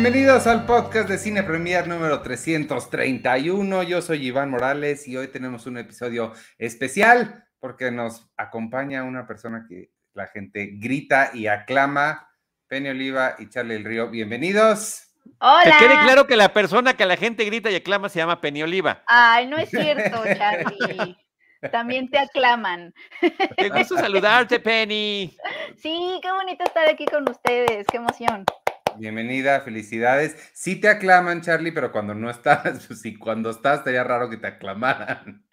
Bienvenidos al podcast de Cine Premier número 331. Yo soy Iván Morales y hoy tenemos un episodio especial porque nos acompaña una persona que la gente grita y aclama. Penny Oliva y Charlie El Río, bienvenidos. Hola. Que quede claro que la persona que la gente grita y aclama se llama Penny Oliva. Ay, no es cierto, Charlie. También te aclaman. Qué gusto saludarte, Penny. Sí, qué bonito estar aquí con ustedes. Qué emoción. Bienvenida, felicidades. Sí te aclaman, Charlie, pero cuando no estás, pues sí, cuando estás, estaría raro que te aclamaran.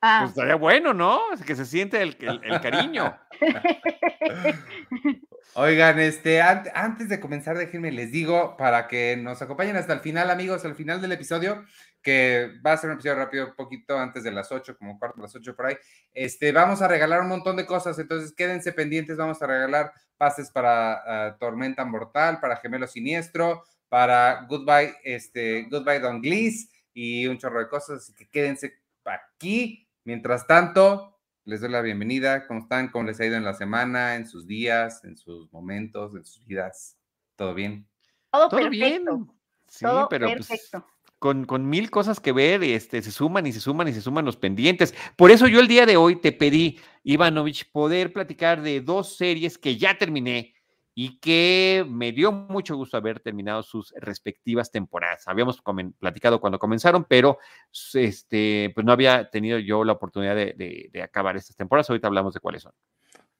Ah, Pues estaría bueno, ¿no? Que se siente el, el- el cariño. Oigan, este, an- antes de comenzar, déjenme les digo para que nos acompañen hasta el final, amigos, al final del episodio, que va a ser un episodio rápido, un poquito antes de las 8, como cuarto de las 8 por ahí. Este, vamos a regalar un montón de cosas, entonces quédense pendientes, vamos a regalar pases para ah, Tormenta Mortal, para Gemelo Siniestro, para Goodbye, este, Goodbye Don Glees y un chorro de cosas, así que quédense aquí. Mientras tanto, les doy la bienvenida. ¿Cómo están? ¿Cómo les ha ido en la semana, en sus días, en sus momentos, en sus vidas? ¿Todo bien? todo, Todo perfecto. bien. Sí, todo pero pues, perfecto. Con, con mil cosas que ver, este, se suman y se suman y se suman los pendientes. Por eso yo el día de hoy te pedí, Ivanovich, poder platicar de dos series que ya terminé y que me dio mucho gusto haber terminado sus respectivas temporadas. Habíamos platicado cuando comenzaron, pero este, pues no había tenido yo la oportunidad de, de- de acabar estas temporadas. Ahorita hablamos de cuáles son.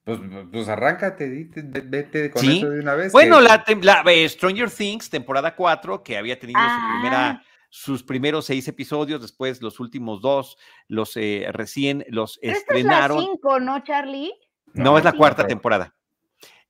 Pues, pues arráncate, vete con Sí. eso de una vez. Bueno, que- la, la, eh, Stranger Things, temporada 4, que había tenido su Ah. primera, sus primeros seis episodios, después los últimos dos, los eh, recién los Pero esta es la estrenaron. 5, ¿no, Charlie? No, es la cuarta temporada.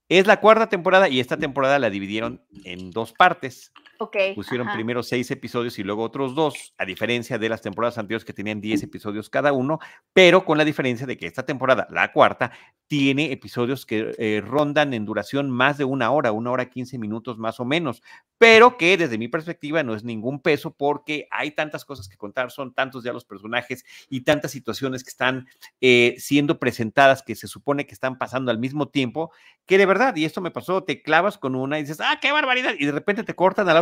Es la cuarta temporada y esta temporada la dividieron en dos partes. Ok. Pusieron ajá. primero seis episodios y luego otros dos, a diferencia de las temporadas anteriores que tenían 10 episodios cada uno, pero con la diferencia de que esta temporada, la cuarta, tiene episodios que eh, rondan en duración más de una hora, una hora 15 minutos más o menos, pero que desde mi perspectiva no es ningún peso porque hay tantas cosas que contar, son tantos ya los personajes y tantas situaciones que están eh, siendo presentadas que se supone que están pasando al mismo tiempo, que de verdad, y esto me pasó, te clavas con una y dices, ah, qué barbaridad, y de repente te cortan a la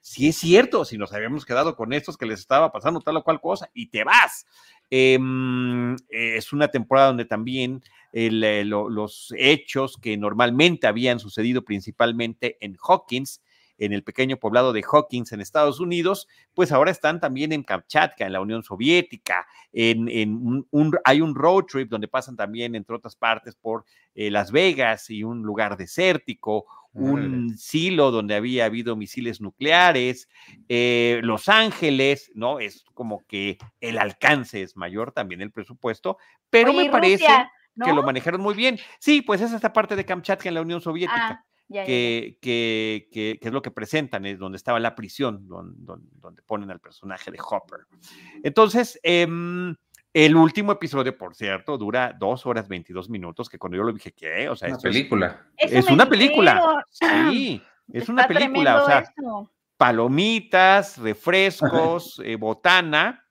sí es cierto, si nos habíamos quedado con estos que les estaba pasando tal o cual cosa, y te vas. Em, es una temporada donde también eh, lo- los hechos que normalmente habían sucedido principalmente en Hawkins, en el pequeño poblado de Hawkins en Estados Unidos, pues ahora están también en Kamchatka, en la Unión Soviética, en, un- hay un road trip donde pasan también, entre otras partes, por eh, Las Vegas y un lugar desértico, un silo donde había habido misiles nucleares, eh, Los Ángeles, ¿no? Es como que el alcance es mayor, también el presupuesto, pero Oye, me parece Rusia, que lo manejaron muy bien. Sí, pues es esta parte de Kamchatka en la Unión Soviética Ah, ya, ya. que, que, que- es lo que presentan, es donde estaba la prisión, don- don- donde, ponen al personaje de Hopper. Entonces, em, el último episodio, por cierto, dura dos horas 22 minutos, que cuando yo lo dije, ¿qué? O sea, Una esto es- película. Eso es una película. Sí, es una película, o sea, eso. palomitas, refrescos, eh, botana.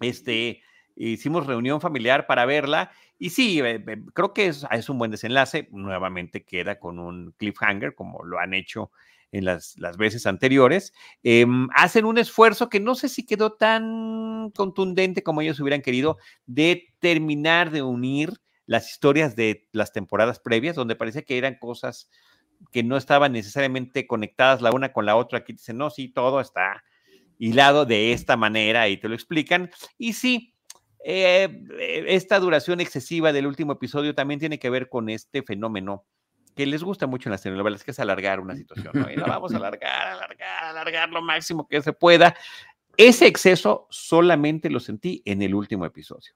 Este, hicimos reunión familiar para verla. Y sí, eh, eh, creo que es, es un buen desenlace. Nuevamente queda con un cliffhanger, como lo han hecho en las, las veces anteriores. Em, hacen un esfuerzo que no sé si quedó tan contundente como ellos hubieran querido de terminar de unir las historias de las temporadas previas, donde parecía que eran cosas que no estaban necesariamente conectadas la una con la otra. Aquí dicen, no, sí, todo está hilado de esta manera y te lo explican. Y sí, eh, eh, esta duración excesiva del último episodio también tiene que ver con este fenómeno que les gusta mucho en las telenovelas, que es alargar una situación, ¿no? Y la vamos a alargar, alargar, alargar lo máximo que se pueda. Ese exceso solamente lo sentí en el último episodio.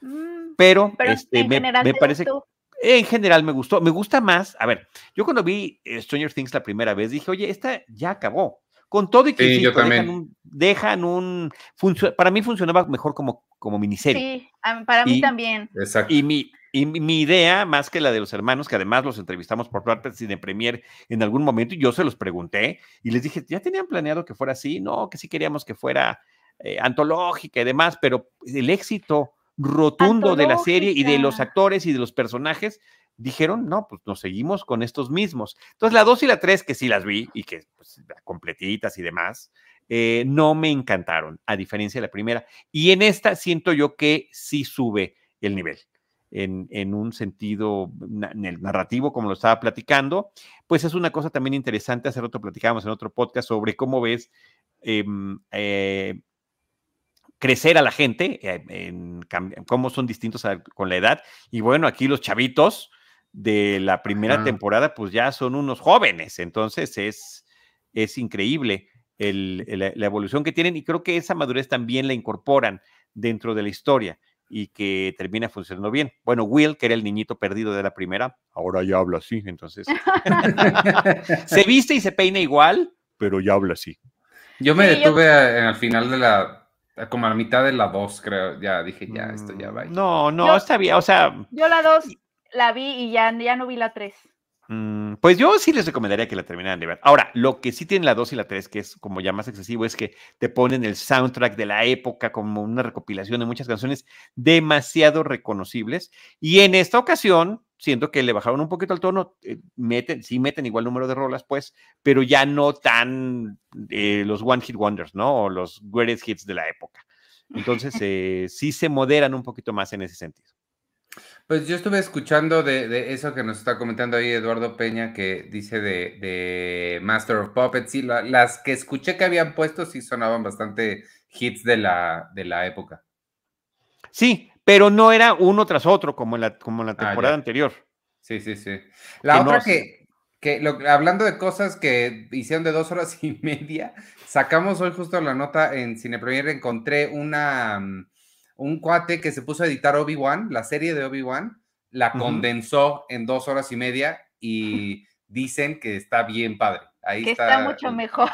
Mm, Pero, Pero este, en me, general me parece gustó. en general me gustó. Me gusta más. A ver, yo cuando vi eh, Stranger Things la primera vez dije, oye, esta ya acabó. Con todo y que Sí, yo insisto, dejan también. un, dejan un para mí funcionaba mejor como, como miniserie. Sí, para mí Y- también. Exacto. Y mi, y mi, idea, más que la de los hermanos, que además los entrevistamos por parte de Cine Premier en algún momento, y yo se los pregunté y les dije, ¿ya tenían planeado que fuera así? No, que sí queríamos que fuera eh, antológica y demás, pero el éxito rotundo de la serie y de los actores y de los personajes dijeron, no, pues nos seguimos con estos mismos. Entonces, la 2 y la 3, que sí las vi y que pues, completitas y demás, eh, no me encantaron, a diferencia de la primera. Y en esta siento yo que sí sube el nivel. En, en, un sentido en el narrativo, como lo estaba platicando, pues es una cosa también interesante. Hace rato platicábamos en otro podcast sobre cómo ves em, eh, crecer a la gente, eh, en, cómo son distintos con la edad. Y bueno, aquí los chavitos de la primera temporada, pues ya son unos jóvenes. Entonces es, es increíble la, evolución que tienen y creo que esa madurez también la incorporan dentro de la historia y que termina funcionando bien. Bueno, Will, que era el niñito perdido de la primera, ahora ya habla así, entonces se viste y se peina igual, pero ya habla así. Yo me detuve al final de la, como a la mitad de la 2, creo, ya dije, ya, esto ya va. No, no, está bien, o sea. Yo la 2 la vi y ya, ya no vi la 3. Mm, pues yo sí les recomendaría que la terminaran de ver. Ahora, lo que sí tienen la 2 y la 3, que es como ya más excesivo, es que te ponen el soundtrack de la época como una recopilación de muchas canciones demasiado reconocibles. Y en esta ocasión, siento que le bajaron un poquito el tono, eh, meten, sí meten igual número de rolas, pues, pero ya no tan eh, los One Hit Wonders, ¿no? O los greatest hits de la época. Entonces, eh, sí se moderan un poquito más en ese sentido. Pues yo estuve escuchando de, eso que nos está comentando ahí Eduardo Peña, que dice de, Master of Puppets. Sí, las que escuché que habían puesto sí sonaban bastante hits de la, de la época. Sí, pero no era uno tras otro como en la, como la ah, temporada anterior. Sí, sí, sí. La otra que, que hablando de cosas que hicieron de dos horas y media, sacamos hoy justo la nota en Cine Premier, encontré una mm, un cuate que se puso a editar Obi-Wan, la serie de Obi-Wan, la condensó en dos horas y media y dicen que está bien padre. Ahí que está, mucho mejor.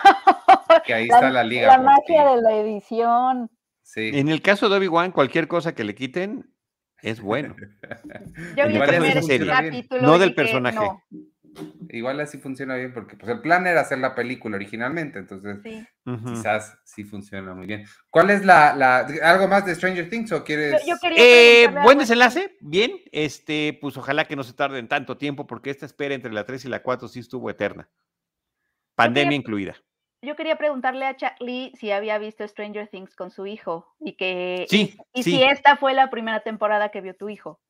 Que ahí está la liga. La magia de la edición. Sí. En el caso de Obi-Wan, cualquier cosa que le quiten es bueno. Yo vi el capítulo no del personaje. Igual así funciona bien porque pues, el plan era hacer la película originalmente, entonces quizás sí funciona muy bien. ¿Cuál es la, algo más de Stranger Things o quieres? Eh, buen desenlace, bien. Este, pues ojalá que no se tarde en tanto tiempo porque esta espera entre la 3 y la 4 sí estuvo eterna. Pandemia incluida. Yo quería preguntarle a Charlie si había visto Stranger Things con su hijo y que sí, y si esta fue la primera temporada que vio tu hijo.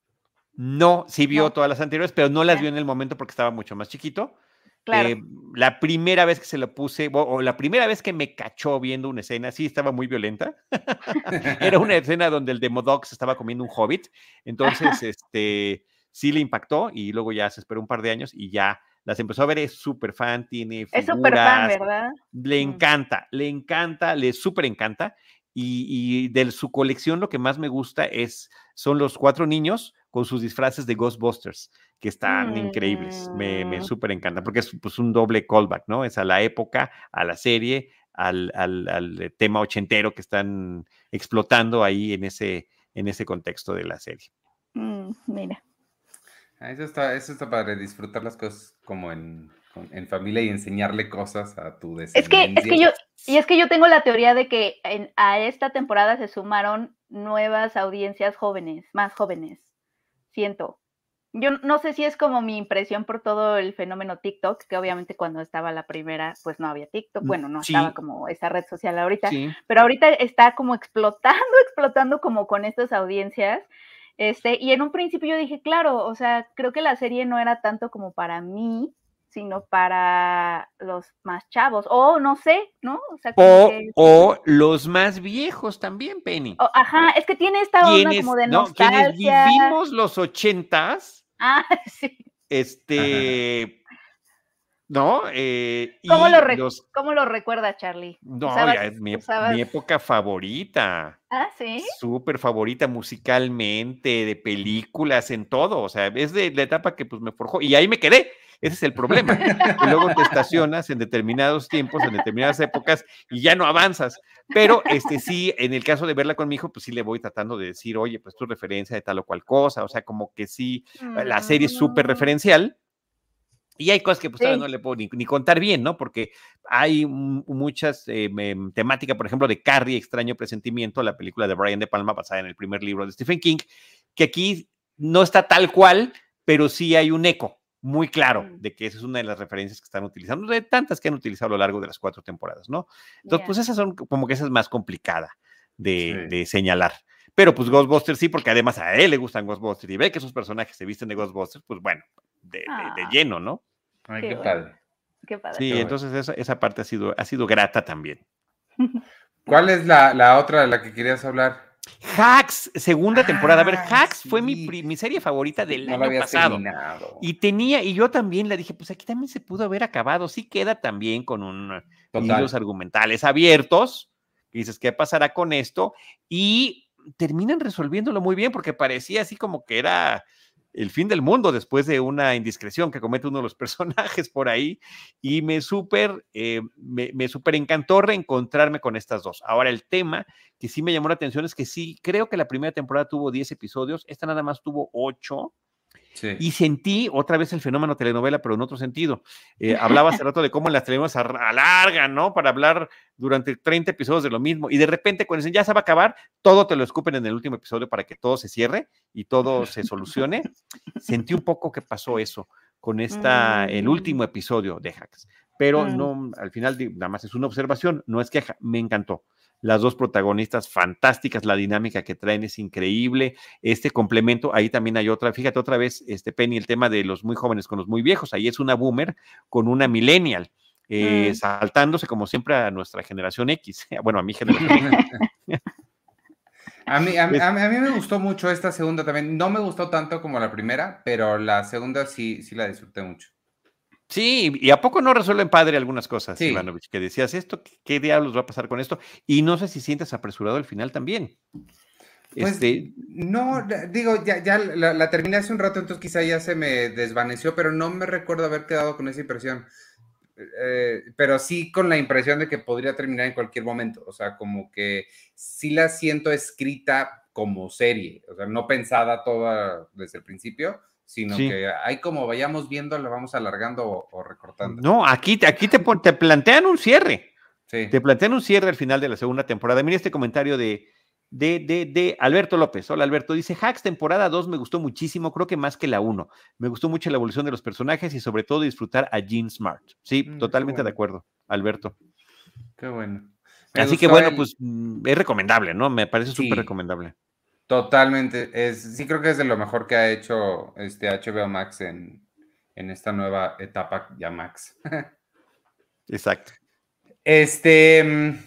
No, sí vio todas las anteriores, pero no las vio en el momento porque estaba mucho más chiquito. Claro. Eh, la primera vez que se lo puse, o, la primera vez que me cachó viendo una escena, sí estaba muy violenta. Era una escena donde el Demodox estaba comiendo un hobbit. Entonces, este, sí le impactó y luego ya se esperó un par de años y ya las empezó a ver. Es súper fan, tiene figuras. Es súper fan, ¿verdad? Le mm. encanta, le encanta, le súper encanta. Y, y, de su colección lo que más me gusta es, son los cuatro niños con sus disfraces de Ghostbusters, que están increíbles. Me, me mm. súper encantan, porque es pues, un doble callback, ¿no? Es a la época, a la serie, al, al, tema ochentero que están explotando ahí en ese, en ese contexto de la serie. Mm, mira. Ah, eso está, eso está para disfrutar las cosas como en, en familia y enseñarle cosas a tu descendencia. Es que, es que yo, y es que yo tengo la teoría de que en, a esta temporada se sumaron nuevas audiencias jóvenes, más jóvenes siento. Yo no sé si es como mi impresión por todo el fenómeno TikTok, que obviamente cuando estaba la primera, pues no había TikTok, mm, bueno, no estaba como esa red social ahorita, pero ahorita está como explotando, explotando como con estas audiencias. Este, y en un principio yo dije, claro, o sea, creo que la serie no era tanto como para mí, sino para los más chavos, o no sé, ¿no? O, los más viejos también, Penny. ajá, es que tiene esta onda como de nostalgia. No, quienes vivimos los ochentas. Ah, sí. Este, ¿no? Eh, ¿Cómo, lo ¿Cómo, lo recuerda, Charlie? No, ya es mi, mi, época favorita. Ah, sí. Súper favorita musicalmente, de películas, en todo. O sea, es de la etapa que pues me forjó. Y ahí me quedé. Ese es el problema. y luego te estacionas en determinados tiempos, en determinadas épocas, y ya no avanzas. Pero este sí, en el caso de verla con mi hijo, pues sí le voy tratando de decir, oye, pues tu referencia de tal o cual cosa. O sea, como que sí, la serie es súper mm. referencial y hay cosas que pues no le puedo ni, contar bien, ¿no? Porque hay muchas eh, temáticas, por ejemplo, de Carrie, Extraño Presentimiento, la película de Brian De Palma basada en el primer libro de Stephen King, que aquí no está tal cual, pero sí hay un eco muy claro Mm. de que esa es una de las referencias que están utilizando, de tantas que han utilizado a lo largo de las cuatro temporadas, ¿no? Entonces, pues esas son como que esa es más complicada de, Sí. de señalar. Pero pues Ghostbusters sí, porque además a él le gustan Ghostbusters y ve que esos personajes se visten de Ghostbusters, pues bueno, de, de- de Ah. lleno, ¿no? Ay, Qué qué bueno. padre. Qué padre. Sí, bueno. entonces esa, esa parte ha sido, ha sido grata también. ¿Cuál es la, la otra de la que querías hablar? Hacks, segunda temporada. A ver, Ah, Hacks fue mi, mi serie favorita del No la año había pasado. terminado. Y tenía, y yo también le dije, pues aquí también se pudo haber acabado. Sí queda también con un Total. hilos argumentales abiertos. Y dices, ¿qué pasará con esto? Y terminan resolviéndolo muy bien porque parecía así como que era el fin del mundo después de una indiscreción que comete uno de los personajes por ahí. Y me súper, eh, me, me súper encantó reencontrarme con estas dos. Ahora, el tema que sí me llamó la atención es que sí, creo que la primera temporada tuvo 10 episodios, esta nada más tuvo 8. Sí. Y sentí otra vez el fenómeno telenovela, pero en otro sentido. Eh, hablaba hace rato de cómo las telenovelas ar- alargan, ¿no? Para hablar durante 30 episodios de lo mismo. Y de repente, cuando dicen ya se va a acabar, todo te lo escupen en el último episodio para que todo se cierre y todo se solucione. Sentí un poco que pasó eso con esta, el Mm. último episodio de Hacks. Pero Mm. no, al final, nada más es una observación, no es queja, me encantó. Las dos protagonistas fantásticas, la dinámica que traen es increíble. Este complemento, ahí también hay otra, fíjate otra vez, este Penny, el tema de los muy jóvenes con los muy viejos. Ahí es una boomer con una millennial, eh, Mm. saltándose como siempre a nuestra generación X. Bueno, a mi generación X. A mí, a, mí, a mí- a mí me gustó mucho esta segunda también. No me gustó tanto como la primera, pero la segunda sí, sí la disfruté mucho. Sí, y a poco no resuelven padre algunas cosas, Sí. Ivanovich, que decías esto, ¿qué, qué diablos va a pasar con esto? Y no sé si sientes apresurado el final también. Pues Este, no, digo, ya, ya la, la terminé hace un rato, entonces quizá ya se me desvaneció, pero no me recuerdo haber quedado con esa impresión. Eh, pero sí con la impresión de que podría terminar en cualquier momento. O sea, como que sí la siento escrita como serie, o sea, no pensada toda desde el principio, sino Sí. que ahí como vayamos viendo, la vamos alargando o, o recortando. no, aquí, te- aquí te, te plantean un cierre. Sí. Te plantean un cierre al final de la segunda temporada. Mira este comentario de, de, de, de Alberto López. Hola Alberto, dice Hacks temporada 2 me gustó muchísimo, creo que más que la 1. Me gustó mucho la evolución de los personajes y sobre todo disfrutar a Jean Smart. Sí, Mm, totalmente de acuerdo, Alberto. Qué bueno. Me Así que bueno, el- pues mm, es recomendable, ¿no? Me parece Sí. súper recomendable. Totalmente. Es, sí creo que es de lo mejor que ha hecho este HBO Max en, en esta nueva etapa ya Max. Exacto. Este, mm,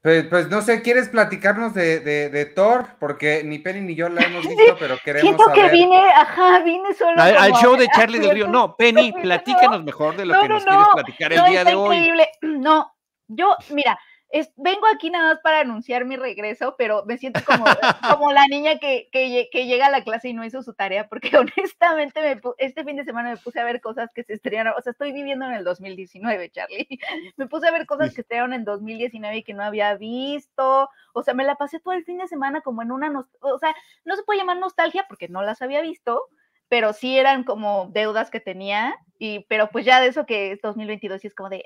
pues, pues no sé, ¿quieres platicarnos de, de, de Thor? Porque ni Penny ni yo la hemos visto, pero queremos Siento que saber. vine, ajá, vine solo Al, show de Charlie del Río. No, Penny, No, platícanos mejor de lo no, que no, nos quieres platicar el No, día de hoy. increíble. No, yo, mira, es, vengo aquí nada más para anunciar mi regreso, pero me siento como, como la niña que, que, lle- que llega a la clase y no hizo su tarea, porque honestamente me este fin de semana me puse a ver cosas que se estrenaron, o sea, estoy viviendo en el 2019, Charlie. Me puse a ver cosas que estrenaron en 2019 y que no había visto, o sea, me la pasé todo el fin de semana como en una, o sea, no se puede llamar nostalgia porque no las había visto, pero sí eran como deudas que tenía, y, pero pues ya de eso que es 2022 y es como de,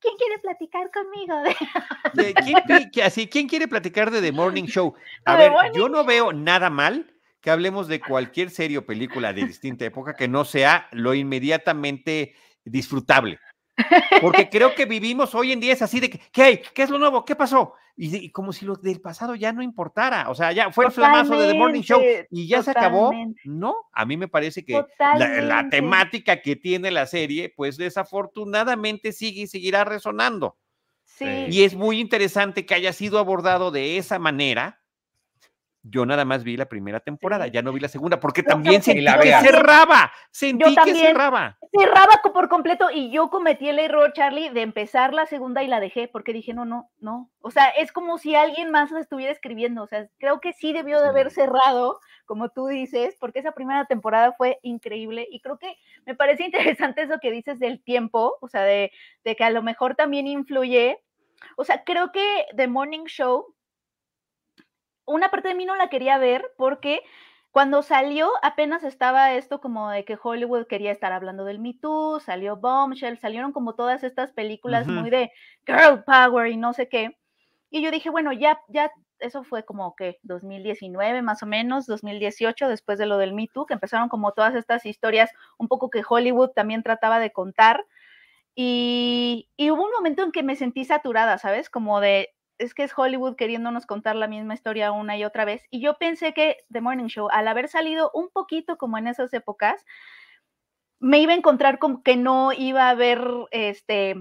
¿quién quiere platicar conmigo? De- ¿Quién, pi- que- así, ¿Quién quiere platicar de The Morning Show? A The ver, Morning yo no veo nada mal que hablemos de cualquier serie o película de distinta época que no sea lo inmediatamente disfrutable. Porque creo que vivimos hoy en día es así de que, ¿qué hay? ¿Qué es lo nuevo? ¿Qué pasó? Y, y como si lo del pasado ya no importara. O sea, ya fue el flamazo de The Morning Show Totalmente, y ya se acabó. totalmente. No, a mí me parece que la, la Totalmente. temática que tiene la serie, pues desafortunadamente sigue y seguirá resonando. Sí. Y es muy interesante que haya sido abordado de esa manera. Yo nada más vi la primera temporada, ya no vi la segunda, porque Yo también sentí la que cerraba, sentí que también. cerraba. cerraba por completo y yo cometí el error, Charlie, de empezar la segunda y la dejé porque dije, no, no, no. O sea, es como si alguien más la estuviera escribiendo. O sea, creo que sí debió de haber cerrado, como tú dices, porque esa primera temporada fue increíble y creo que me parece interesante eso que dices del tiempo, o sea, de, de que a lo mejor también influye. O sea, creo que The Morning Show, una parte de mí no la quería ver porque cuando salió, apenas estaba esto como de que Hollywood quería estar hablando del Me Too, salió Bombshell, salieron como todas estas películas muy de girl power y no sé qué. Y yo dije, bueno, ya, ya eso fue como que 2019 más o menos, 2018, después de lo del Me Too, que empezaron como todas estas historias, un poco que Hollywood también trataba de contar. Y, y hubo un momento en que me sentí saturada, ¿sabes? Como de, es que es Hollywood queriéndonos contar la misma historia una y otra vez. Y yo pensé que The Morning Show, al haber salido un poquito como en esas épocas, me iba a encontrar como que no iba a haber este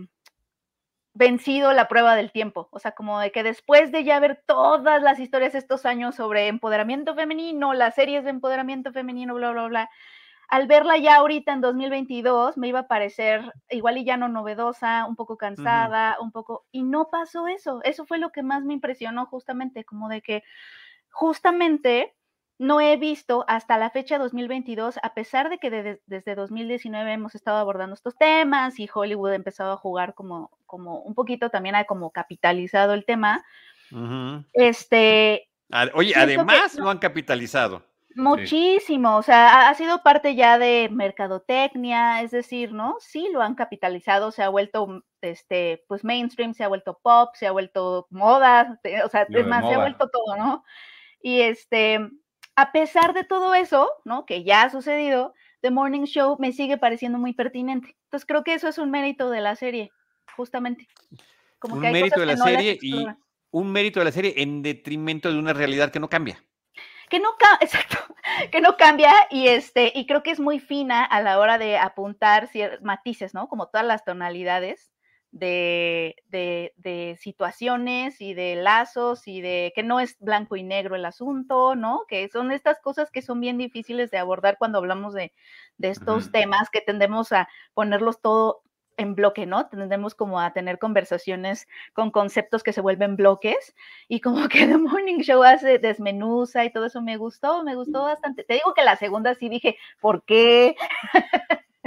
vencido la prueba del tiempo, o sea, como de que después de ya ver todas las historias estos años sobre empoderamiento femenino, las series de empoderamiento femenino, bla, bla, bla, al verla ya ahorita en 2022 me iba a parecer igual y ya no novedosa, un poco cansada, un poco, y no pasó eso. Eso fue lo que más me impresionó justamente, como de que justamente no he visto hasta la fecha 2022, a pesar de que desde 2019 hemos estado abordando estos temas y Hollywood ha empezado a jugar como, como un poquito también ha como capitalizado el tema. Este. Oye, además lo han capitalizado. Muchísimo, o sea, ha, sido parte ya de mercadotecnia, es decir, ¿no? Sí lo han capitalizado, se ha vuelto, mm, este, pues mainstream, se ha vuelto pop, se ha vuelto moda, o sea, es más, se ha vuelto todo, ¿no? Y este, a pesar de todo eso, ¿no? Que ya ha sucedido, The Morning Show me sigue pareciendo muy pertinente. Entonces creo que eso es un mérito de la serie, justamente. Como un mérito de la serie y un mérito de la serie en detrimento de una realidad que no cambia que no, exacto, que no cambia y, este, y creo que es muy fina a la hora de apuntar matices, ¿no? Como todas las tonalidades de, de, situaciones y de lazos y de que no es blanco y negro el asunto, ¿no? Que son estas cosas que son bien difíciles de abordar cuando hablamos de, estos temas, que tendemos a ponerlos todo en bloque, ¿no? Tendemos como a tener conversaciones con conceptos que se vuelven bloques y como que The Morning Show hace desmenuza y todo eso me gustó, me gustó bastante. Te digo que la segunda sí dije, ¿por qué?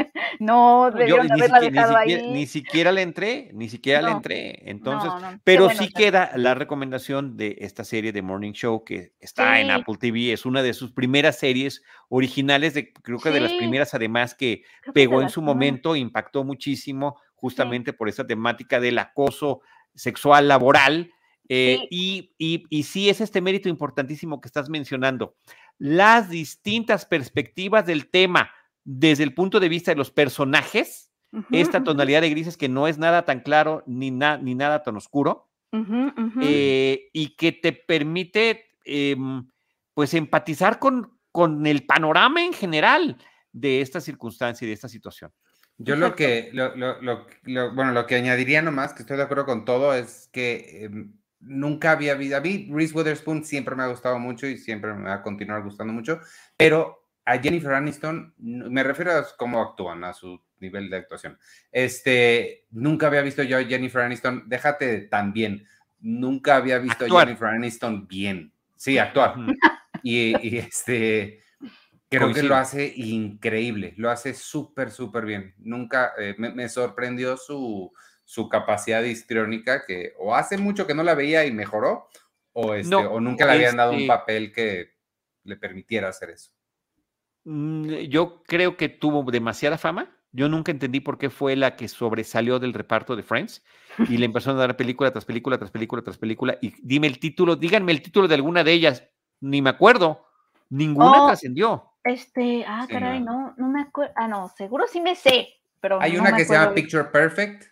no, Yo, ni, siquiera, ni, siquiera, le entré, ni siquiera le entré. Entonces, pero sí queda la recomendación de esta serie de Morning Show que está en Apple TV. Es una de sus primeras series originales, de, creo que de las primeras además que pegó en su momento, impactó muchísimo justamente por esa temática del acoso sexual laboral. Eh, y, y, y sí es este mérito importantísimo que estás mencionando. Las distintas perspectivas del tema desde el punto de vista de los personajes, esta tonalidad de grises que no es nada tan claro ni, ni nada tan oscuro, eh, y que te permite em, pues empatizar con, con el panorama en general de esta circunstancia y de esta situación. Yo lo que, lo, bueno, lo que añadiría nomás, que estoy de acuerdo con todo, es que em, nunca había habido, a mí Reese Witherspoon siempre me ha gustado mucho y siempre me va a continuar gustando mucho, pero a Jennifer Aniston, me refiero a cómo actúan, a su nivel de actuación. Este, nunca había visto yo a Jennifer Aniston, déjate tan bien, nunca había visto a Jennifer Aniston bien. Sí, actuar. y, este, creo que lo hace increíble, lo hace súper, súper bien. Nunca, eh, me, sorprendió su, su capacidad histriónica, que o hace mucho que no la veía y mejoró, o, este, o nunca le habían dado un este papel que le permitiera hacer eso. Mm, yo creo que tuvo demasiada fama. Yo nunca entendí por qué fue la que sobresalió del reparto de Friends y le empezó a dar película tras película, tras película, tras película. Y dime el título, díganme el título de alguna de ellas. Ni me acuerdo. Ninguna oh, trascendió. Este, ah, caray, no, no, me acuerdo. Ah, no, seguro sí me sé, pero. Hay una que se llama Picture Perfect.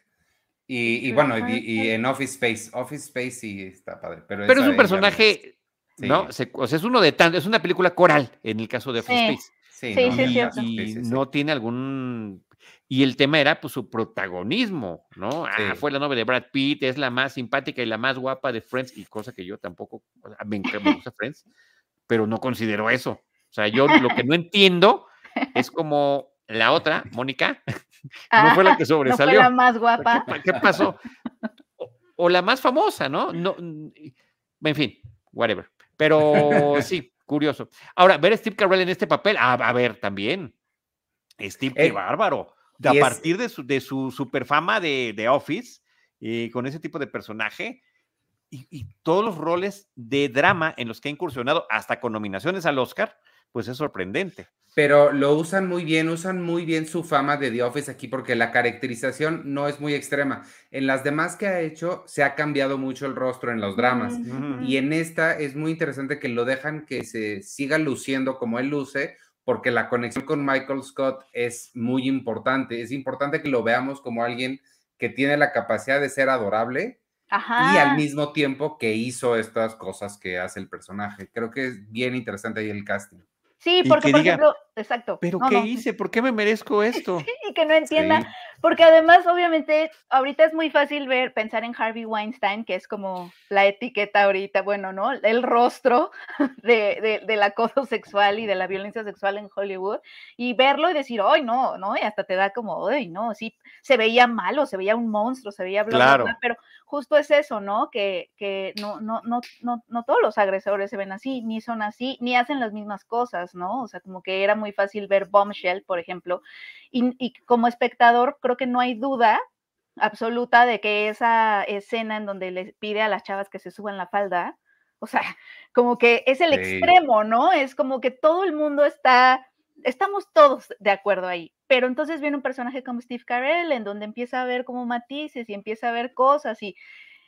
Y, bueno, y, en Office Space. Office Space sí está padre. Pero, pero es un personaje, ¿no? o sea, es uno de tantos, es una película coral en el caso de Office Space. Sí, sí, y, no tiene algún... Y el tema era pues su protagonismo, ¿no? Ah, fue la novia de Brad Pitt, es la más simpática y la más guapa de Friends, y cosa que yo tampoco, me, me gusta Friends, pero no considero eso. O sea, yo lo que no entiendo es como la otra, Mónica, no fue la que sobresalió. No fue la más guapa. ¿Qué, pasó? O, la más famosa, ¿no? no en fin, whatever. Pero sí, Curioso. Ahora, ver a Steve Carell en este papel, a, ver, también. Steve, qué eh, bárbaro. a partir de su, de su super fama de, de Office, eh, con ese tipo de personaje, y, todos los roles de drama en los que ha incursionado, hasta con nominaciones al Oscar, pues es sorprendente. Pero lo usan muy bien, usan muy bien su fama de The Office aquí porque la caracterización no es muy extrema. En las demás que ha hecho se ha cambiado mucho el rostro en los dramas y en esta es muy interesante que lo dejan que se siga luciendo como él luce porque la conexión con Michael Scott es muy importante. Es importante que lo veamos como alguien que tiene la capacidad de ser adorable y al mismo tiempo que hizo estas cosas que hace el personaje. Creo que es bien interesante ahí el casting. Sí, porque por ejemplo, exacto. ¿Pero qué hice? ¿Por qué me merezco esto? y que no entienda, porque además, obviamente, ahorita es muy fácil ver, pensar en Harvey Weinstein, que es como la etiqueta ahorita, bueno, ¿no? El rostro de, del acoso sexual y de la violencia sexual en Hollywood, y verlo y decir, ay, no, ¿no? Y hasta te da como, ay, no, sí, se veía malo, se veía un monstruo, se veía bla, bla, bla, pero justo es eso, ¿no? Que, que no, no, no, no, no todos los agresores se ven así, ni son así, ni hacen las mismas cosas, ¿no? O sea, como que era muy fácil ver Bombshell, por ejemplo, y, y como espectador creo que no hay duda absoluta de que esa escena en donde le pide a las chavas que se suban la falda, o sea, como que es el extremo, ¿no? Es como que todo el mundo está, estamos todos de acuerdo ahí. Pero entonces viene un personaje como Steve Carell, en donde empieza a ver como matices y empieza a ver cosas y,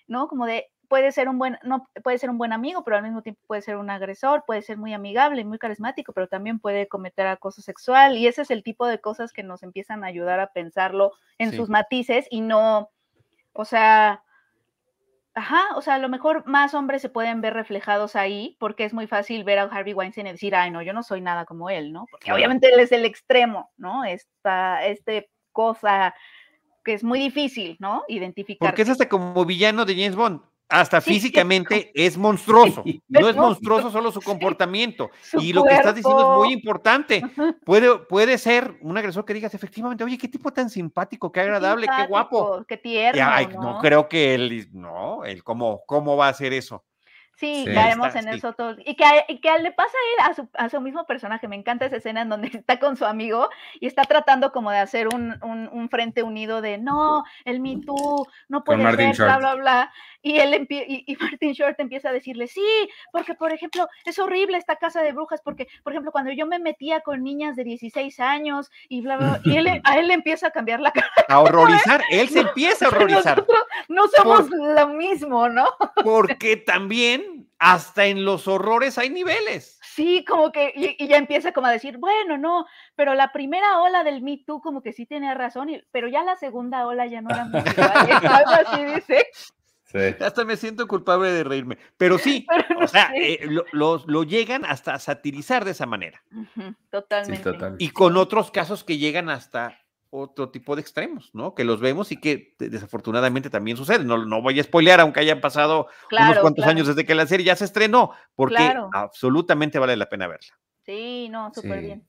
¿no? Como de, puede ser un buen, no, puede ser un buen amigo, pero al mismo tiempo puede ser un agresor, puede ser muy amigable, muy carismático, pero también puede cometer acoso sexual. Y ese es el tipo de cosas que nos empiezan a ayudar a pensarlo en sus matices y no, o sea, Ajá, o sea, a lo mejor más hombres se pueden ver reflejados ahí, porque es muy fácil ver a Harvey Weinstein y decir, ay, no, yo no soy nada como él, ¿no? Porque obviamente él es el extremo, ¿no? Esta este cosa que es muy difícil, ¿no? Identificar. Porque es hasta como villano de James Bond hasta físicamente es monstruoso. No es monstruoso solo su comportamiento. y lo que estás diciendo es muy importante. Puede, puede ser un agresor que digas efectivamente, oye, qué tipo tan simpático, qué agradable, qué, guapo. Qué tierno. ¿no? creo que él, no, él cómo, cómo va a hacer eso. Sí, caemos en eso todos. Y que, y que le pasa a él, a su, a su, mismo personaje. Me encanta esa escena en donde está con su amigo y está tratando como de hacer un, un, un frente unido de no, el Me Too, no puede ser, bla, bla, bla. Y, él y, y, Martin Short empieza a decirle, sí, porque por ejemplo, es horrible esta casa de brujas, porque por ejemplo, cuando yo me metía con niñas de 16 años y bla, bla, y él, a él le empieza a cambiar la cara. A horrorizar, él se empieza a horrorizar. Nosotros no somos lo mismo, ¿no? Porque también hasta en los horrores hay niveles. Sí, como que, y, ya empieza como a decir, bueno, no, pero la primera ola del Me Too como que sí tenía razón, pero ya la segunda ola ya no era muy algo así dice. Sí. Hasta me siento culpable de reírme. Pero sí, o sea, eh, lo, llegan hasta a satirizar de esa manera. totalmente. Y con otros casos que llegan hasta otro tipo de extremos, ¿no? Que los vemos y que desafortunadamente también sucede. No, no voy a spoilear, aunque hayan pasado unos cuantos años desde que la serie ya se estrenó, porque absolutamente vale la pena verla. Sí, no, súper bien.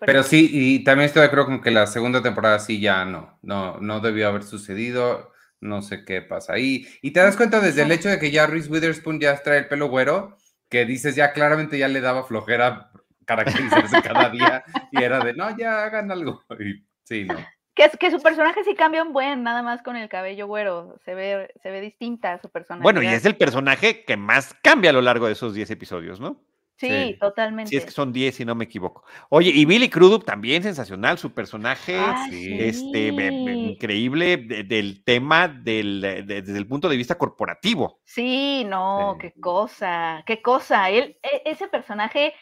Pero sí, y también estoy de acuerdo con que la segunda temporada sí ya no, no, no debió haber sucedido, no sé qué pasa ahí. Y te das cuenta desde el hecho de que ya Reese Witherspoon ya trae el pelo güero, que dices ya claramente ya le daba flojera caracterizarse cada día y era de, no, ya hagan algo. Y Sí, no. Que, que su personaje sí cambia un buen, nada más con el cabello güero. Se ve, se ve distinta su personaje. Bueno, y es el personaje que más cambia a lo largo de esos 10 episodios, ¿no? Sí, totalmente. Sí, es que son 10, si no me equivoco. Oye, y Billy Crudup también sensacional, su personaje, ah, este, increíble del tema del, desde el punto de vista corporativo. Sí, no, qué cosa, qué cosa. Él, e, ese personaje,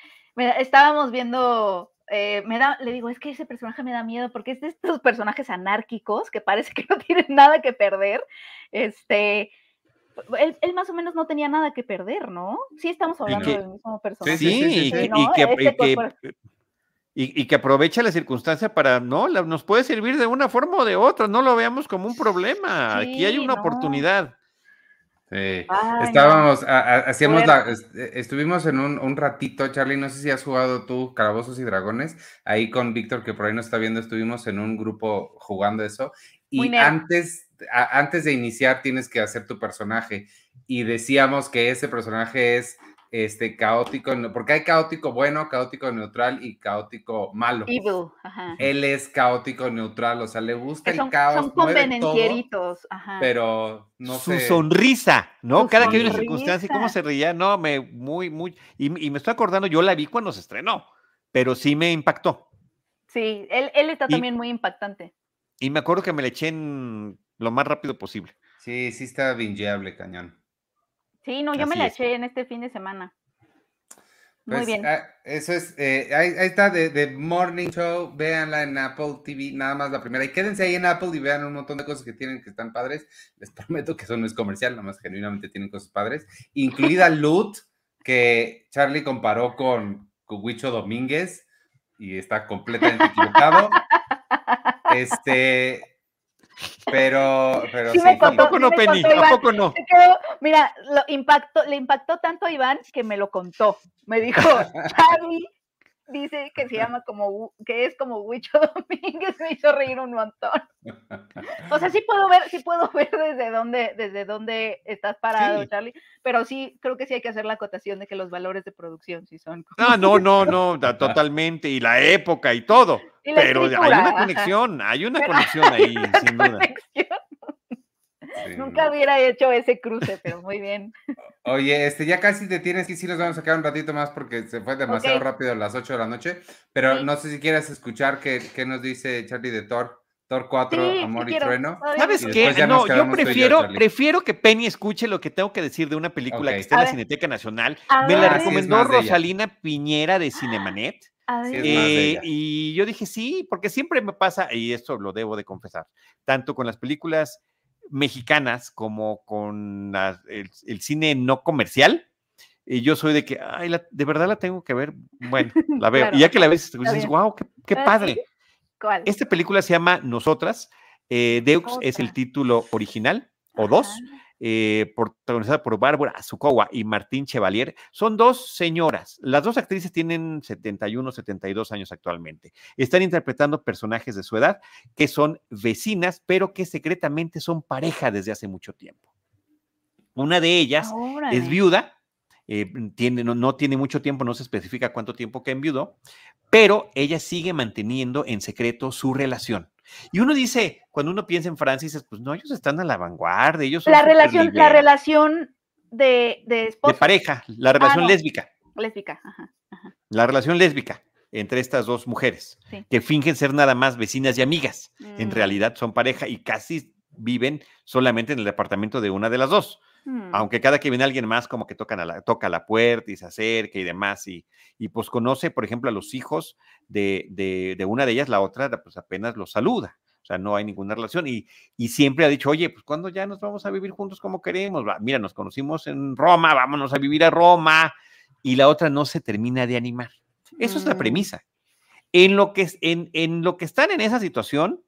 estábamos viendo eh, me da, le digo, es que ese personaje me da miedo porque es de estos personajes anárquicos que parece que no tienen nada que perder. Este, él, más o menos no tenía nada que perder, ¿no? Sí, estamos hablando del mismo personaje. Sí, y, que, aprovecha la circunstancia para, no, nos puede servir de una forma o de otra, no lo veamos como un problema. Aquí hay una oportunidad. Sí. Estábamos, hacíamos la, e, estuvimos en un, ratito, Charlie, no sé si has jugado tú Calabozos y Dragones, ahí con Víctor, que por ahí nos está viendo, estuvimos en un grupo jugando eso, y antes, antes de iniciar tienes que hacer tu personaje, y decíamos que ese personaje es este, caótico, porque hay caótico bueno, caótico neutral y caótico malo. Evil, Él es caótico neutral, o sea, le gusta el caos. Son convenencierritos, ajá. Pero no Su sonrisa, ¿no? Cada que hay una circunstancia cómo se reía, no, me, muy, muy, y, me estoy acordando, yo la vi cuando se estrenó. pero sí me impactó. Sí, él, él está Y- también muy impactante. Y me acuerdo que me la eché en lo más rápido posible. Sí, sí está bingeable, cañón. Sí, no, yo me la es. eché en este fin de semana. Muy Pues, bien. ah, eso es, eh, ahí, ahí está de, de Morning Show, véanla en Apple TV, nada más la primera. Y quédense ahí en Apple y vean un montón de cosas que tienen que están padres. Les prometo que eso no es comercial, nada más genuinamente tienen cosas padres. Incluida Loot, que Charlie comparó con, con Huicho Domínguez y está completamente equivocado. Este, pero, pero Sí me sí, ¿A contó, poco sí no, me Penny? contó ¿A Iván. poco no? Quedó- mira, lo impactó, le impactó tanto a Iván que me lo contó. Me dijo, Charlie dice que se llama como, que es como Huicho Domínguez, me hizo reír un montón. O sea, sí puedo ver, sí puedo ver desde dónde, desde dónde estás parado, Sí. Charlie, pero sí, creo que sí hay que hacer la acotación de que los valores de producción sí son. Ah, no, no, no, totalmente. Y la época y todo. Y Pero hay una conexión, hay una Pero- conexión ahí, sin duda. Conexión. Sí. Nunca hubiera hecho ese cruce, pero muy bien. Oye, este, ya casi te tienes que ir, sí nos vamos a quedar un ratito más porque se fue demasiado Ok. rápido a las 8 de la noche, pero Sí. no sé si quieres escuchar qué, qué nos dice Charlie de Thor, Thor 4, Sí, sí Amor y quiero. Trueno. ¿Sabes Y no. qué? No, yo y yo, prefiero, prefiero que Penny escuche lo que tengo que decir de una película Ok. que está en A la. Cineteca Nacional. A Me la ver, es recomendó. Rosalina Piñera de Cinemanet. Sí, Eh, y yo dije, sí, porque siempre me pasa, y esto lo debo de confesar, tanto con las películas mexicanas como con el, el cine no comercial. Y yo soy de que, ay, la- de verdad la tengo que ver. Bueno, la veo. Claro, y ya que la ves, dices, bien. wow, qué, qué Ah, padre. ¿Cuál? Esta película se llama Nosotras. eh, Deux es el título original, o dos. Eh, protagonizada por Bárbara Azukowa y Martín Chevalier. Son dos señoras. Las dos actrices tienen 71, 72 años actualmente. Están interpretando personajes de su edad que son vecinas, pero que secretamente son pareja desde hace mucho tiempo. Una de ellas Órale. es viuda, eh, tiene, no, no tiene mucho tiempo, no se especifica cuánto tiempo que enviudó, pero ella sigue manteniendo en secreto su relación. Y uno dice, cuando uno piensa en Francia, dices, pues no, ellos están a la vanguardia, ellos son La relación, la superlibeales". relación de, de de pareja, la relación no. lésbica, Lésbica, ajá. la relación lésbica entre estas dos mujeres, Sí. que fingen ser nada más vecinas y amigas. En Mm, realidad son pareja y casi viven solamente en el departamento de una de las dos. Mm. Aunque cada que viene alguien más, como que tocan a la, toca la puerta y se acerca y demás. Y, y pues conoce, por ejemplo, a los hijos de, de, de una de ellas, la otra, pues apenas los saluda. O sea, no hay ninguna relación. Y, y siempre ha dicho, oye, pues cuando ya nos vamos a vivir juntos como queremos. Mira, nos conocimos en Roma, vámonos a vivir a Roma. Y la otra no se termina de animar. Eso es la Mm. premisa. En lo, que, es- en, en lo que están en esa situación,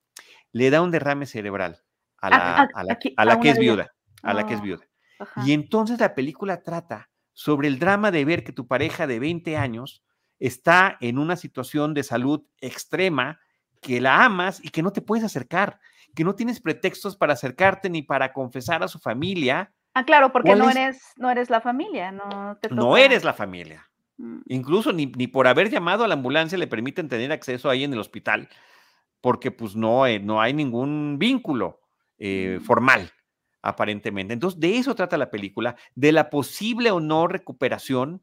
le da un derrame cerebral a A- la, a- a la- a a la que es viuda. A la que es Ah. viuda. Ajá. Y entonces la película trata sobre el drama de ver que tu pareja de 20 años está en una situación de salud extrema, que la amas y que no te puedes acercar, que no tienes pretextos para acercarte ni para confesar a su familia. Ah, claro, porque ¿Cuál no es? eres, no eres la familia, no te No eres la familia. Mm. Incluso ni, ni por haber llamado a la ambulancia le permiten tener acceso ahí en el hospital, porque pues no, eh, no hay ningún vínculo eh, Mm. formal, aparentemente. Entonces, de eso trata la película, de la posible o no recuperación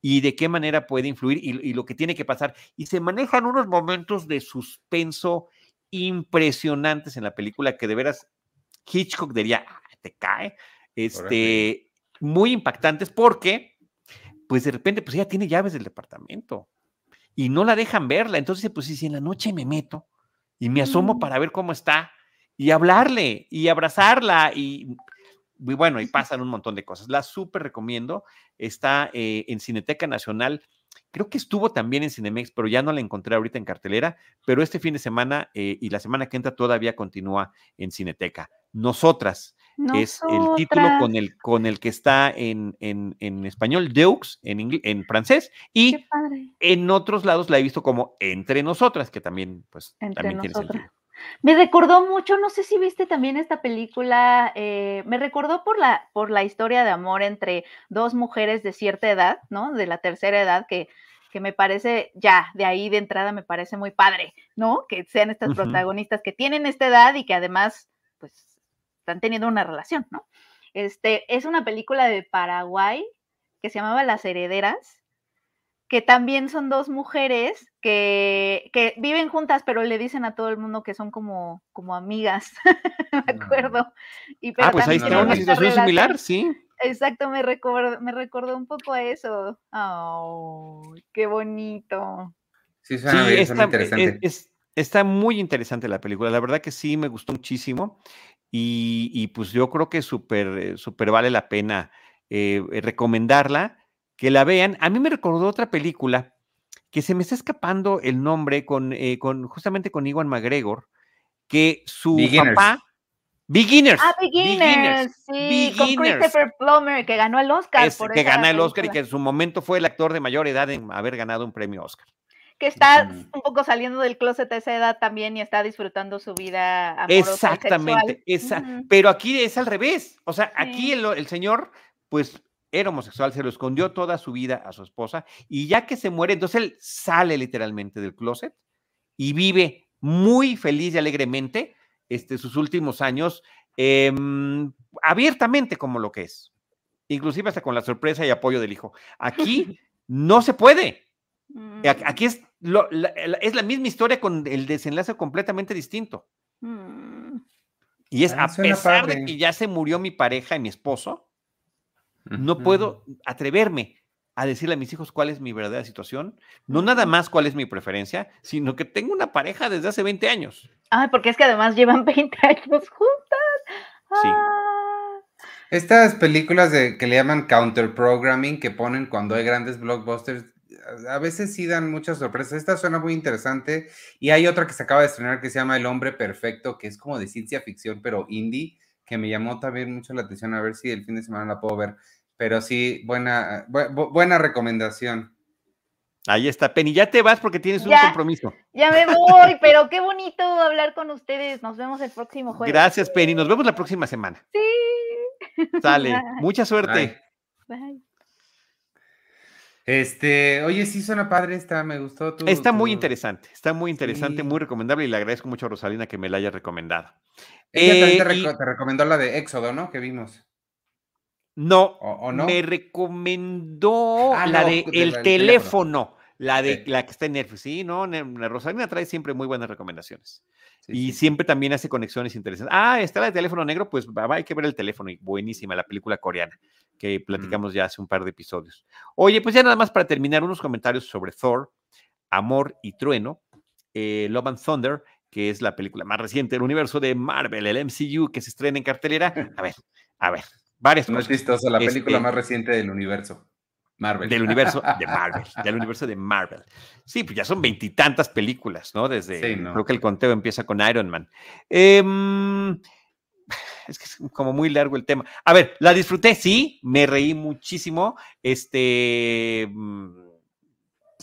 y de qué manera puede influir y, y lo que tiene que pasar. Y se manejan unos momentos de suspenso impresionantes en la película que de veras Hitchcock diría, "Ah, te cae, este, muy impactantes porque, pues de repente, pues ella tiene llaves del departamento y no la dejan verla. Entonces, pues si en la noche me meto y me asomo Mm. para ver cómo está y hablarle y abrazarla y, y bueno, y pasan un montón de cosas. La súper recomiendo. Está eh, en Cineteca Nacional. Creo que estuvo también en Cinemex, pero ya no la encontré ahorita en cartelera. Pero este fin de semana eh, y la semana que entra todavía continúa en Cineteca. Nosotras es el título con el, con el que está en, en, en español, Deux, en, en francés, y en otros lados la he visto como Entre Nosotras, que también, pues, Entre también tiene sentido. Me recordó mucho, no sé si viste también esta película, eh, me recordó por la, por la historia de amor entre dos mujeres de cierta edad, ¿no? De la tercera edad, que, que me parece, ya, de ahí de entrada me parece muy padre, ¿no? Que sean estas protagonistas que tienen esta edad y que además, pues, están teniendo una relación, ¿no? Este, es una película de Paraguay que se llamaba Las Herederas, que también son dos mujeres que, que, viven juntas, pero le dicen a todo el mundo que son como, como amigas, me acuerdo. Y, ah, pues ahí está una situación similar, sí. Exacto, me recordó, me recordó un poco a eso. Oh, qué bonito. Sí, suena sí, está, interesante. está muy interesante la película, la verdad que sí, me gustó muchísimo. Y, y pues yo creo que súper, eh, súper vale la pena eh, recomendarla que la vean. A mí me recordó otra película que se me está escapando el nombre con, eh, con justamente con Iwan McGregor, que su papá. Beginners. Ah, Beginners, sí, con Christopher Plummer, que ganó el Oscar. por que gana el Oscar y que en su momento fue el actor de mayor edad en haber ganado un premio Oscar. Que está un poco saliendo del closet a esa edad también y está disfrutando su vida amorosa Exactamente, esa, pero aquí es al revés. O sea, aquí el, el señor, pues era homosexual, se lo escondió toda su vida a su esposa y ya que se muere, entonces él sale literalmente del closet y vive muy feliz y alegremente este, sus últimos años em, abiertamente como lo que es, inclusive hasta con la sorpresa y apoyo del hijo. Aquí no se puede. Mm. Aquí es, la, es la misma historia con el desenlace completamente distinto. Mm. Y es a pesar de que ya se murió mi pareja y mi esposo, no puedo atreverme a decirle a mis hijos cuál es mi verdadera situación, no nada más cuál es mi preferencia, sino que tengo una pareja desde hace 20 años. Ay, porque es que además llevan 20 años juntas. Sí. Ah. Estas películas de, que le llaman counter programming que ponen cuando hay grandes blockbusters, a veces sí dan muchas sorpresas. Esta suena muy interesante. Y hay otra que se acaba de estrenar que se llama El Hombre Perfecto, que es como de ciencia ficción, pero indie que me llamó también mucho la atención, a ver si el fin de semana la puedo ver. Pero sí, buena, buena recomendación. Ahí está, Penny, ya te vas porque tienes un compromiso. Ya me voy, pero qué bonito hablar con ustedes. Nos vemos el próximo jueves. Gracias, Penny. Nos vemos la próxima semana. Sí. Sale. Mucha suerte. Bye. Este, oye, sí suena padre esta, me gustó. Tu, está muy interesante, está muy interesante, muy recomendable y le agradezco mucho a Rosalina que me la haya recomendado. Ella también te, eh, recomendó la de Éxodo, ¿no? Que vimos. No, me recomendó ah, la de el teléfono, la de la que está en Netflix. Sí, no, Rosalina trae siempre muy buenas recomendaciones. y siempre también hace conexiones interesantes. Ah, está la de teléfono negro, pues hay que ver el teléfono. Y buenísima la película coreana que mm. platicamos ya hace un par de episodios. Oye, pues ya nada más para terminar, unos comentarios sobre Thor, Amor y Trueno, eh, Love and Thunder, que es la película más reciente del universo de Marvel, el MCU, que se estrena en cartelera. A ver, a ver, varias No es vistoso, la película este más reciente del universo. Marvel. Del universo de Marvel, del universo de Marvel. Sí, pues ya son veintitantas películas, ¿no? Desde, creo que el conteo empieza con Iron Man. Eh, es que es como muy largo el tema. A ver, la disfruté, sí, me reí muchísimo. Este. Mm,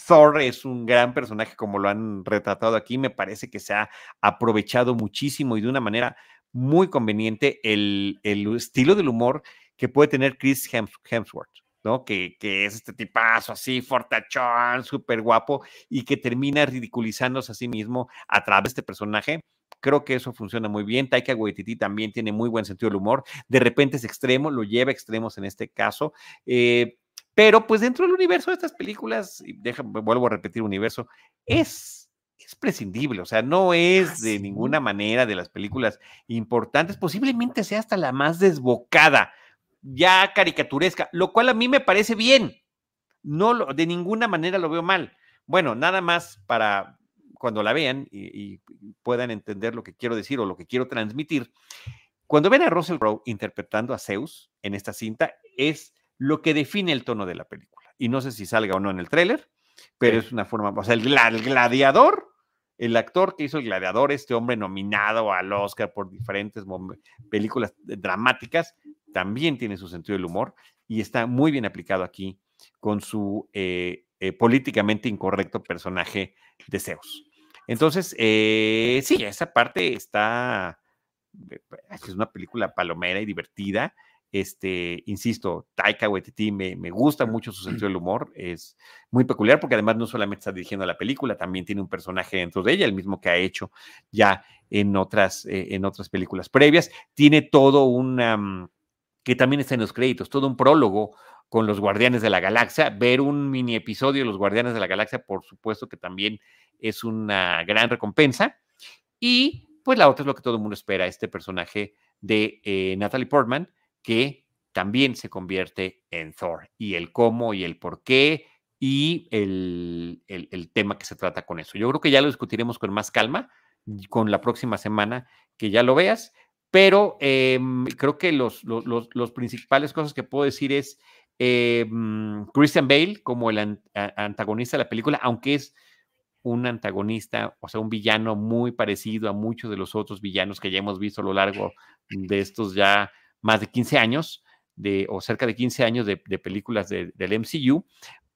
Thor es un gran personaje como lo han retratado aquí. Me parece que se ha aprovechado muchísimo y de una manera muy conveniente el, estilo del humor que puede tener Chris Hemsworth. ¿no? Que, que, es este tipazo así, fortachón, súper guapo, y que termina ridiculizándose a sí mismo a través de este personaje Creo que eso funciona muy bien. Taika Waititi también tiene muy buen sentido del humor. De repente es extremo, lo lleva a extremos en este caso. Eh, pero pues dentro del universo de estas películas, y vuelvo a repetir universo, es, es prescindible, o sea, no es ah, de ninguna manera de las películas importantes, posiblemente sea hasta la más desbocada, ya caricaturesca, lo cual a mí me parece bien, no lo, de ninguna manera lo veo mal. Bueno, nada más para cuando la vean y, puedan entender lo que quiero decir o lo que quiero transmitir, cuando ven a Russell Crowe interpretando a Zeus en esta cinta, es lo que define el tono de la película. Y no sé si salga o no en el tráiler, pero es una forma, o sea, el, gladiador, el actor que hizo el gladiador, este hombre nominado al Oscar por diferentes películas dramáticas, también tiene su sentido del humor y está muy bien aplicado aquí con su eh, eh, políticamente incorrecto personaje de Zeus. Entonces, eh, sí, esa parte está, eh, es una película palomera y divertida. Este, insisto, Taika Waititi me, me, gusta mucho su sentido del humor, es muy peculiar porque además no solamente está dirigiendo la película, también tiene un personaje dentro de ella, el mismo que ha hecho ya en otras, eh, en otras películas previas. Tiene todo un, que también está en los créditos, todo un prólogo con los Guardianes de la Galaxia. Ver un mini episodio de los Guardianes de la Galaxia, por supuesto que también es una gran recompensa. Y pues la otra es lo que todo el mundo espera, este personaje de eh, Natalie Portman, que también se convierte en Thor. Y el cómo y el por qué y el, el, tema que se trata con eso. Yo creo que ya lo discutiremos con más calma con la próxima semana que ya lo veas, pero em, creo que los, los, los, principales cosas que puedo decir es eh, mm, Christian Bale como el antagonista de la película, aunque es un antagonista, o sea, un villano muy parecido a muchos de los otros villanos que ya hemos visto a lo largo de estos ya más de 15 años, de, o cerca de 15 años de, películas del MCU,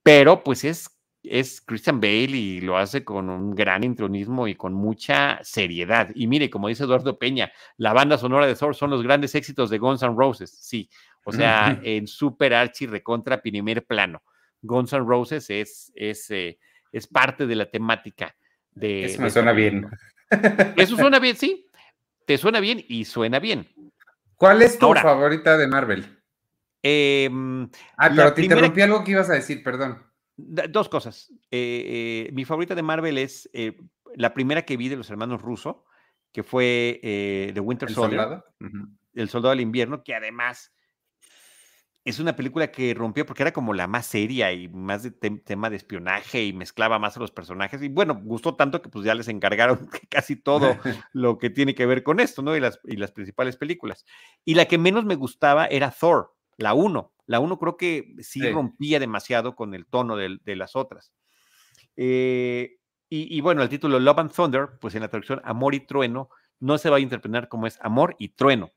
pero pues es, es Christian Bale y lo hace con un gran intronismo y con mucha seriedad. Y mire, como dice Eduardo Peña, la banda sonora de Thor son los grandes éxitos de Guns N' Roses, sí, o sea, en super archi recontra primer plano. Guns N' Roses es, es, eh, es parte de la temática de... Eso me suena bien. Eso suena bien, sí. Te suena bien y suena bien. ¿Cuál es tu favorita de Marvel? Em, ah, pero te interrumpí algo que ibas a decir, perdón. Dos cosas. Eh, eh, mi favorita de Marvel es la primera que vi de los hermanos Russo, que fue The Winter Soldier. El soldado del invierno, que además es una película que rompió porque era como la más seria y más de tema de espionaje y mezclaba más a los personajes. Y bueno, gustó tanto que pues ya les encargaron casi todo lo que tiene que ver con esto, ¿no? Y las, y las principales películas. Y la que menos me gustaba era Thor, la 1. La 1 creo que sí, rompía demasiado con el tono de, las otras. Eh, y, y, bueno, el título Love and Thunder, pues en la traducción Amor y Trueno, no se va a interpretar como es Amor y Trueno,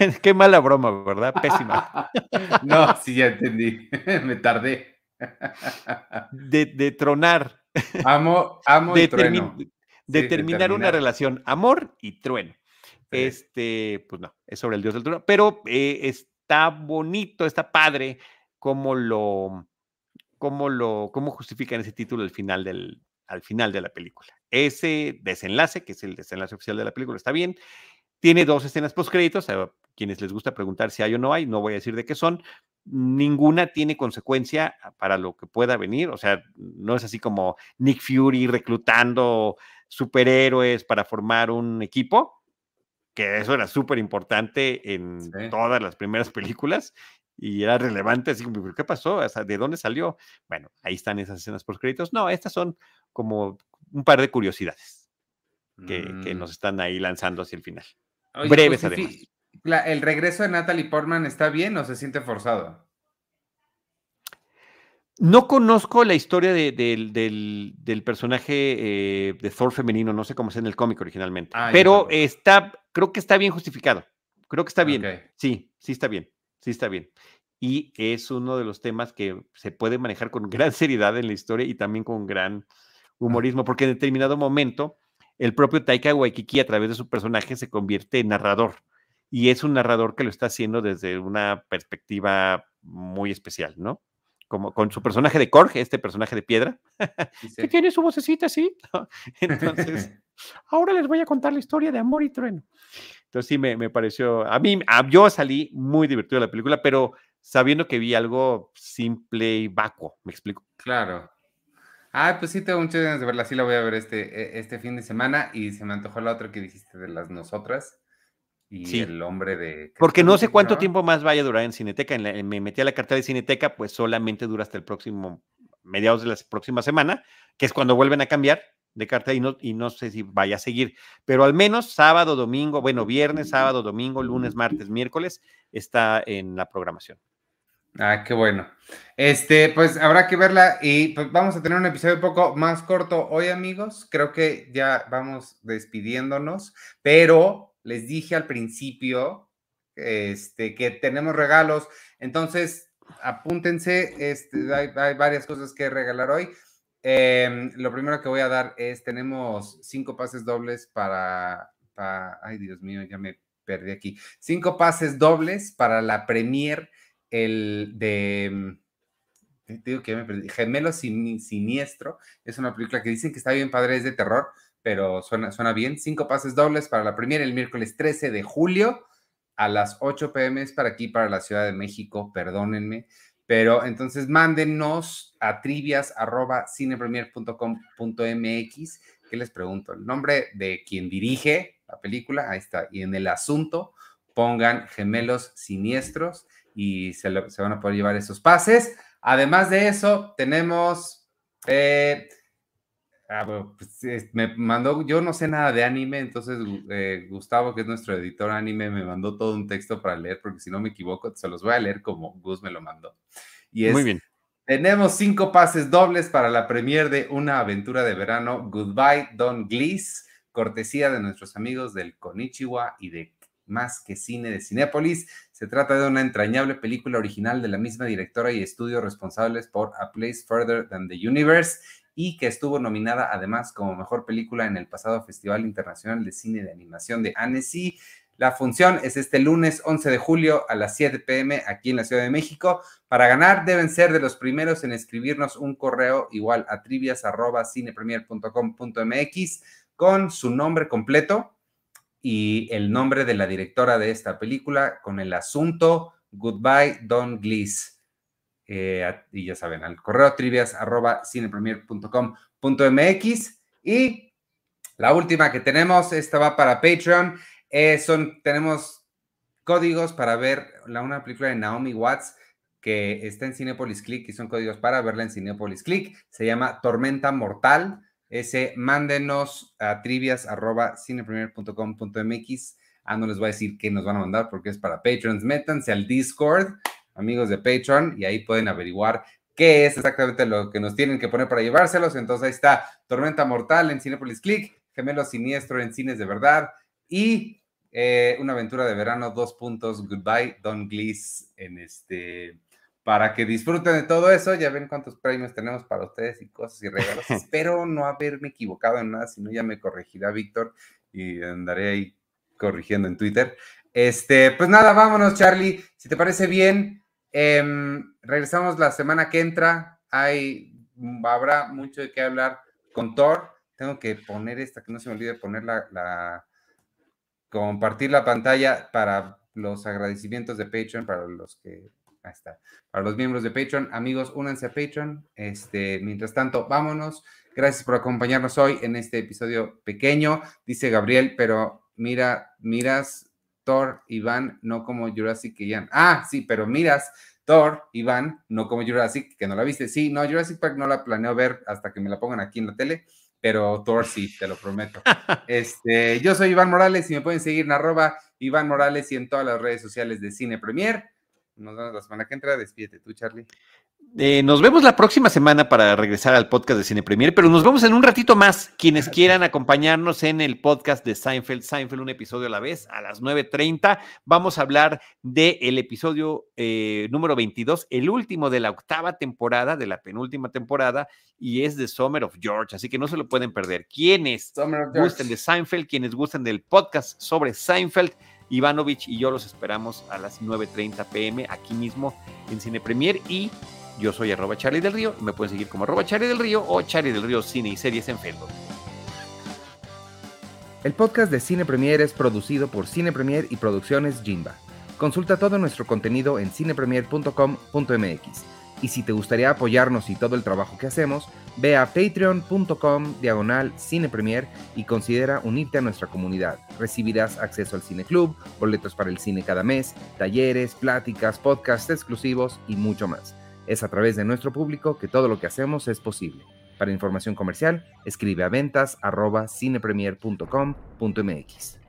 Qué mala broma, ¿verdad? Pésima. no, sí, ya entendí. Me tardé. De, tronar. Amo, amo de, terminar una relación. Amor y trueno. Este, pues no, es sobre el dios del trueno. Pero eh, está bonito, está padre cómo lo, cómo lo, cómo justifican ese título al final del, al final de la película. Ese desenlace, que es el desenlace oficial de la película, está bien. Tiene dos escenas postcréditos, a quienes les gusta preguntar si hay o no hay, no voy a decir de qué son. Ninguna tiene consecuencia para lo que pueda venir, o sea, no es así como Nick Fury reclutando superhéroes para formar un equipo, que eso era súper importante en todas las primeras películas y era relevante, así como, ¿qué pasó? ¿De dónde salió? Bueno, ahí están esas escenas por créditos. No, estas son como un par de curiosidades que, que, nos mm. están ahí lanzando hacia el final. Breves, pues, además. ¿El regreso de Natalie Portman está bien o se siente forzado? No conozco la historia del, personaje eh, de Thor femenino, no sé cómo es en el cómic originalmente, ah, pero está, creo que está bien justificado. Creo que está bien. Sí, sí está bien, sí está bien. Y es uno de los temas que se puede manejar con gran seriedad en la historia y también con gran humorismo, porque en determinado momento el propio Taika Waikiki a través de su personaje se convierte en narrador y es un narrador que lo está haciendo desde una perspectiva muy especial, ¿no? Como con su personaje de Korg, este personaje de piedra, que tiene su vocecita así. Entonces, ahora les voy a contar la historia de Amor y Trueno. Entonces sí, me, pareció, a mí, yo salí muy divertido de la película, pero sabiendo que vi algo simple y vacuo, ¿me explico? Claro. Ah, pues sí, tengo muchas ganas de verla. Sí, la voy a ver este, e, este fin de semana. Y se me antojó la otra que dijiste de las nosotras. Y el hombre de. Porque no sé cuánto tiempo más vaya a durar en Cineteca. me metí a la cartera de Cineteca, pues solamente dura hasta el próximo, mediados de la próxima semana, que es cuando vuelven a cambiar de carta y no, y no sé si vaya a seguir. Pero al menos sábado, domingo, bueno, viernes, sábado, domingo, lunes, martes, miércoles, está en la programación. Ah, qué bueno. Este, pues habrá que verla y pues vamos a tener un episodio un poco más corto hoy, amigos. Creo que ya vamos despidiéndonos, pero les dije al principio este, que tenemos regalos, entonces apúntense, este, hay, varias cosas que regalar hoy. Em, lo primero que voy a dar es, tenemos cinco pases dobles para, para, ay Dios mío, ya me perdí aquí, cinco pases dobles para la premier el de, mm, digo que Gemelo Siniestro, es una película que dicen que está bien padre, es de terror, pero suena, suena bien. Cinco pases dobles para la primera el miércoles 13 de julio a las 8 pm es para aquí, para la Ciudad de México, perdónenme. Pero entonces mándenos a trivias arroba cinepremier.com.mx. ¿Qué les pregunto? El nombre de quien dirige la película, ahí está. Y en el asunto pongan gemelos siniestros y se, van a poder llevar esos pases. Además de eso, tenemos eh, Ah, pues, me mandó, yo no sé nada de anime, entonces eh, Gustavo, que es nuestro editor anime, me mandó todo un texto para leer, porque si no me equivoco, se los voy a leer como Gus me lo mandó. Y es, Muy bien. Tenemos cinco pases dobles para la premier de Una aventura de verano, Goodbye Don Glees, cortesía de nuestros amigos del Konichiwa y de Más que Cine de Cinépolis. Se trata de una entrañable película original de la misma directora y estudio responsables por A Place Further Than the Universe y que estuvo nominada además como mejor película en el pasado Festival Internacional de Cine de Animación de Annecy. La función es este lunes 11 de julio a las 7 pm aquí en la Ciudad de México. Para ganar deben ser de los primeros en escribirnos un correo igual a trivias.cinepremier.com.mx con su nombre completo y el nombre de la directora de esta película con el asunto Goodbye Don Glees. Eh, y ya saben, al correo trivias arroba cinepremier.com.mx. Y la última que tenemos, esta va para Patreon, eh, son, tenemos códigos para ver la, una película de Naomi Watts que está en Cinepolis Click y son códigos para verla en Cinepolis Click. Se llama Tormenta Mortal. Ese, mándenos a trivias arroba cinepremier.com.mx. Ah, no les voy a decir qué nos van a mandar porque es para Patreons. Métanse al Discord amigos de Patreon, y ahí pueden averiguar qué es exactamente lo que nos tienen que poner para llevárselos. Entonces ahí está Tormenta Mortal en Cinepolis Click, Gemelo Siniestro en Cines de Verdad y eh, Una aventura de verano, dos puntos, Goodbye, Don Glees en este para que disfruten de todo eso. Ya ven cuántos premios tenemos para ustedes y cosas y regalos. Espero no haberme equivocado en nada, si no ya me corregirá Víctor y andaré ahí corrigiendo en Twitter. Este, pues nada, vámonos, Charlie. Si te parece bien, em, regresamos la semana que entra. Hay, habrá mucho de qué hablar con Thor. Tengo que poner esta, que no se me olvide poner la, compartir la pantalla para los agradecimientos de Patreon, para los que, ahí está, para los miembros de Patreon. Amigos, únanse a Patreon. Este, mientras tanto, vámonos. Gracias por acompañarnos hoy en este episodio pequeño, dice Gabriel, pero mira, miras Thor, Iván, no como Jurassic y Jan. Ah, sí, pero miras Thor, Iván, no como Jurassic, que no la viste. Sí, no, Jurassic Park no la planeo ver hasta que me la pongan aquí en la tele, pero Thor sí, te lo prometo. Este, yo soy Iván Morales y me pueden seguir en arroba Iván Morales y en todas las redes sociales de Cine Premier. Nos vemos la semana que entra. Despídete tú, Charlie. Eh, nos vemos la próxima semana para regresar al podcast de Cine Premier, pero nos vemos en un ratito más. Quienes quieran acompañarnos en el podcast de Seinfeld, Seinfeld, un episodio a la vez, a las 9.30, vamos a hablar del episodio eh, número 22, el último de la octava temporada, de la penúltima temporada, y es de Summer of George, así que no se lo pueden perder. Quienes gusten de Seinfeld, quienes gusten del podcast sobre Seinfeld, Ivanovich y yo los esperamos a las 9.30 pm aquí mismo en Cine Premier y yo soy arroba Charlie del Río me pueden seguir como arroba Charlie del Río o Charlie del Río Cine y Series en Facebook. El podcast de Cine Premier es producido por Cine Premier y Producciones Jimba. Consulta todo nuestro contenido en cinepremier.com.mx. Y si te gustaría apoyarnos y todo el trabajo que hacemos, ve a patreon.com diagonal cinepremier y considera unirte a nuestra comunidad. Recibirás acceso al cine club, boletos para el cine cada mes, talleres, pláticas, podcasts exclusivos y mucho más. Es a través de nuestro público que todo lo que hacemos es posible. Para información comercial, escribe a ventas cinepremier.com.mx.